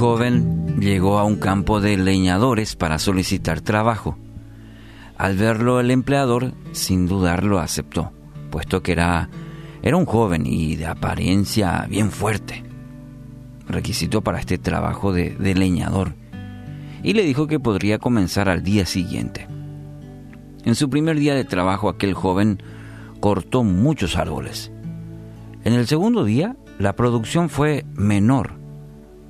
Joven llegó a un campo de leñadores para solicitar trabajo. Al verlo el empleador, sin dudarlo, aceptó, puesto que era, era un joven y de apariencia bien fuerte, requisito para este trabajo de, de leñador, y le dijo que podría comenzar al día siguiente. En su primer día de trabajo aquel joven cortó muchos árboles. En el segundo día la producción fue menor,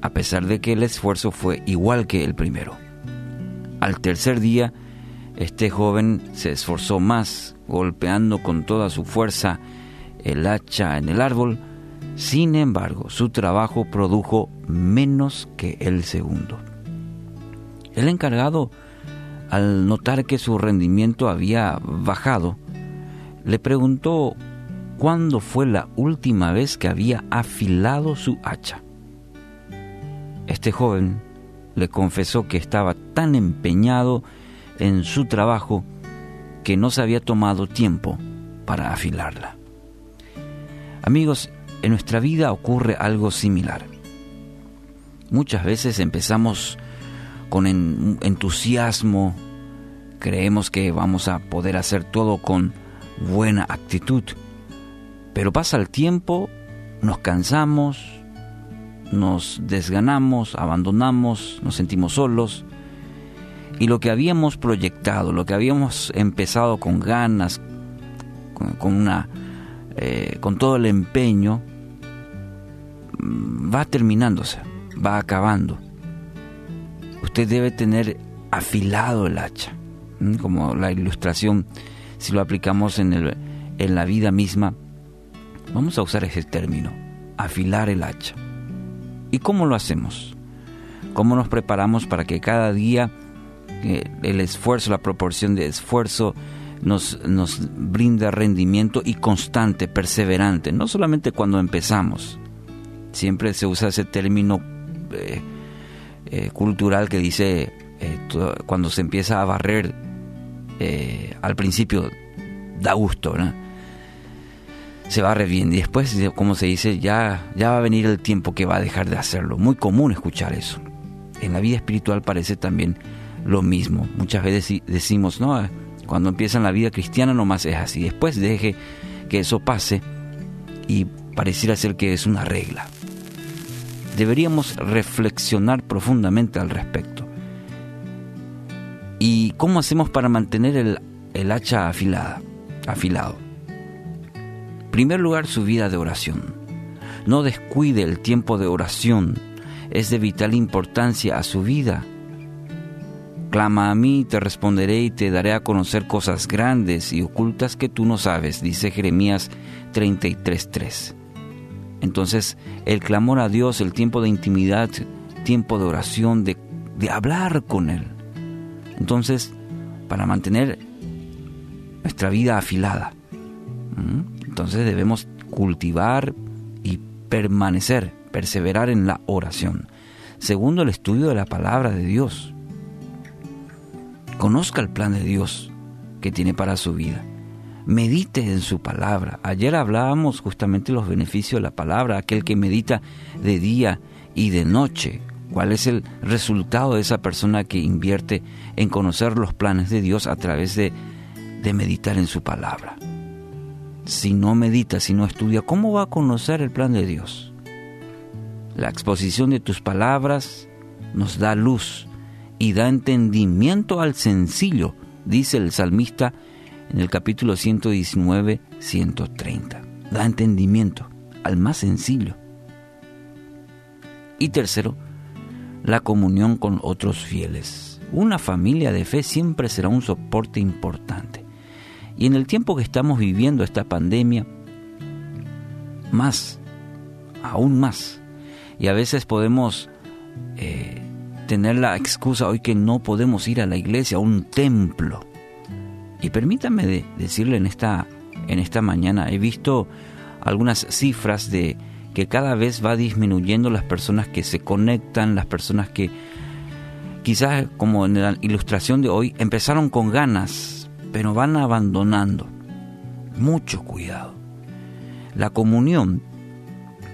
a pesar de que el esfuerzo fue igual que el primero. Al tercer día, este joven se esforzó más, golpeando con toda su fuerza el hacha en el árbol. Sin embargo, su trabajo produjo menos que el segundo. El encargado, al notar que su rendimiento había bajado, le preguntó cuándo fue la última vez que había afilado su hacha. Este joven le confesó que estaba tan empeñado en su trabajo que no se había tomado tiempo para afilarla. Amigos, en nuestra vida ocurre algo similar. Muchas veces empezamos con entusiasmo, creemos que vamos a poder hacer todo con buena actitud, pero pasa el tiempo, nos cansamos, nos desganamos, abandonamos, nos sentimos solos. Y lo que habíamos proyectado, lo que habíamos empezado con ganas, con, una, eh, con todo el empeño, mm, va terminándose, va acabando. Usted debe tener afilado el hacha, como la ilustración, si lo aplicamos en, el, en la vida misma, vamos a usar ese término, afilar el hacha. ¿Y cómo lo hacemos? ¿Cómo nos preparamos para que cada día eh, el esfuerzo, la proporción de esfuerzo nos, nos brinde rendimiento y constante, perseverante? No solamente cuando empezamos. Siempre se usa ese término eh, eh, cultural que dice cuando se empieza a barrer al principio da gusto, ¿no? Se va bien y después, como se dice, ya, ya va a venir el tiempo que va a dejar de hacerlo. Muy común escuchar eso. En la vida espiritual parece también lo mismo. Muchas veces decimos, no, cuando empieza en la vida cristiana nomás es así. Después deje que eso pase y pareciera ser que es una regla. Deberíamos reflexionar profundamente al respecto. ¿Y cómo hacemos para mantener el, el hacha afilada, afilado? Primer lugar, su vida de oración. No descuide el tiempo de oración, es de vital importancia a su vida. Clama a mí, te responderé y te daré a conocer cosas grandes y ocultas que tú no sabes, dice Jeremías 33.3. Entonces, el clamor a Dios, el tiempo de intimidad, tiempo de oración, de, de hablar con Él. Entonces, para mantener nuestra vida afilada. Entonces debemos cultivar y permanecer, perseverar en la oración. Segundo, el estudio de la palabra de Dios. Conozca el plan de Dios que tiene para su vida. Medite en su palabra. Ayer hablábamos justamente los beneficios de la palabra, aquel que medita de día y de noche. ¿Cuál es el resultado de esa persona que invierte en conocer los planes de Dios a través de, de meditar en su palabra? Si no medita, si no estudia, ¿cómo va a conocer el plan de Dios? La exposición de tus palabras nos da luz y da entendimiento al sencillo, dice el salmista en el capítulo 119, 130. Da entendimiento al más sencillo. Y tercero, la comunión con otros fieles. Una familia de fe siempre será un soporte importante. Y en el tiempo que estamos viviendo esta pandemia, más, aún más. Y a veces podemos eh, tener la excusa hoy que no podemos ir a la iglesia, a un templo. Y permítame decirle en esta, en esta mañana, he visto algunas cifras de que cada vez va disminuyendo las personas que se conectan, las personas que quizás como en la ilustración de hoy empezaron con ganas pero van abandonando. Mucho cuidado. La comunión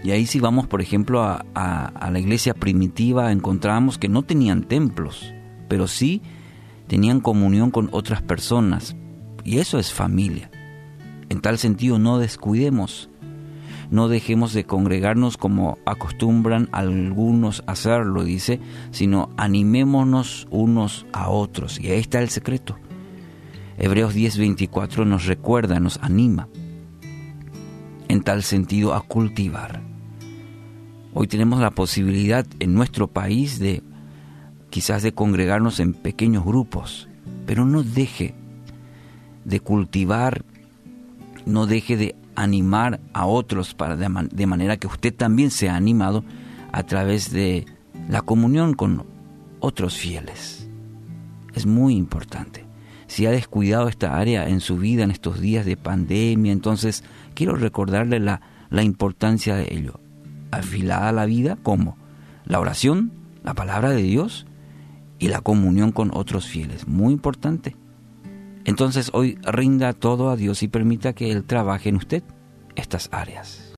Y ahí si vamos, por ejemplo, a, a, la iglesia primitiva, encontramos que no tenían templos, pero sí tenían comunión con otras personas. Y eso es familia. En tal sentido, no descuidemos, no dejemos de congregarnos como acostumbran algunos hacerlo, dice, sino animémonos unos a otros. Y ahí está el secreto. Hebreos 10:24 nos recuerda, nos anima, en tal sentido, a cultivar. Hoy tenemos la posibilidad en nuestro país de quizás de congregarnos en pequeños grupos, pero no deje de cultivar, no deje de animar a otros para de, manera que usted también sea animado a través de la comunión con otros fieles. Es muy importante. Si ha descuidado esta área en su vida en estos días de pandemia, entonces quiero recordarle la, la importancia de ello afilada la vida como la oración, la palabra de Dios y la comunión con otros fieles. Muy importante. Entonces hoy rinda todo a Dios y permita que Él trabaje en usted estas áreas.